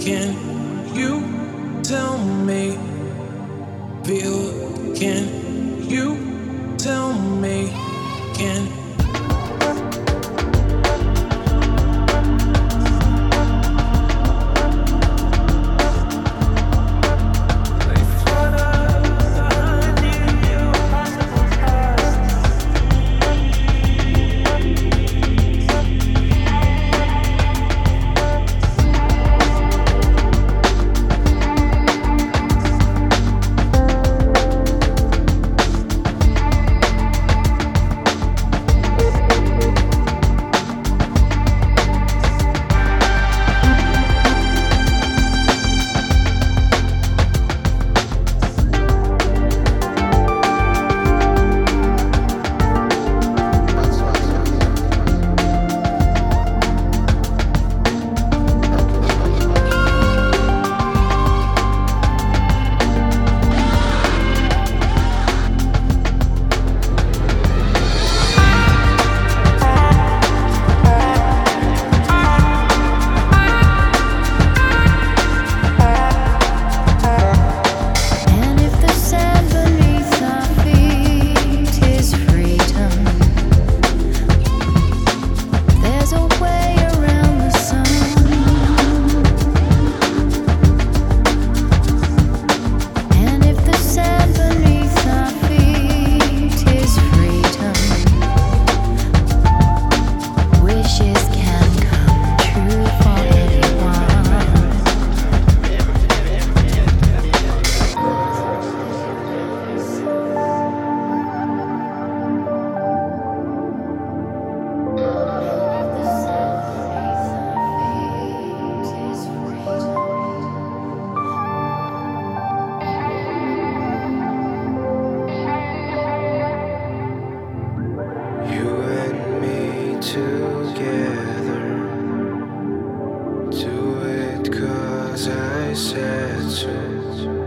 together. Do it cause I said.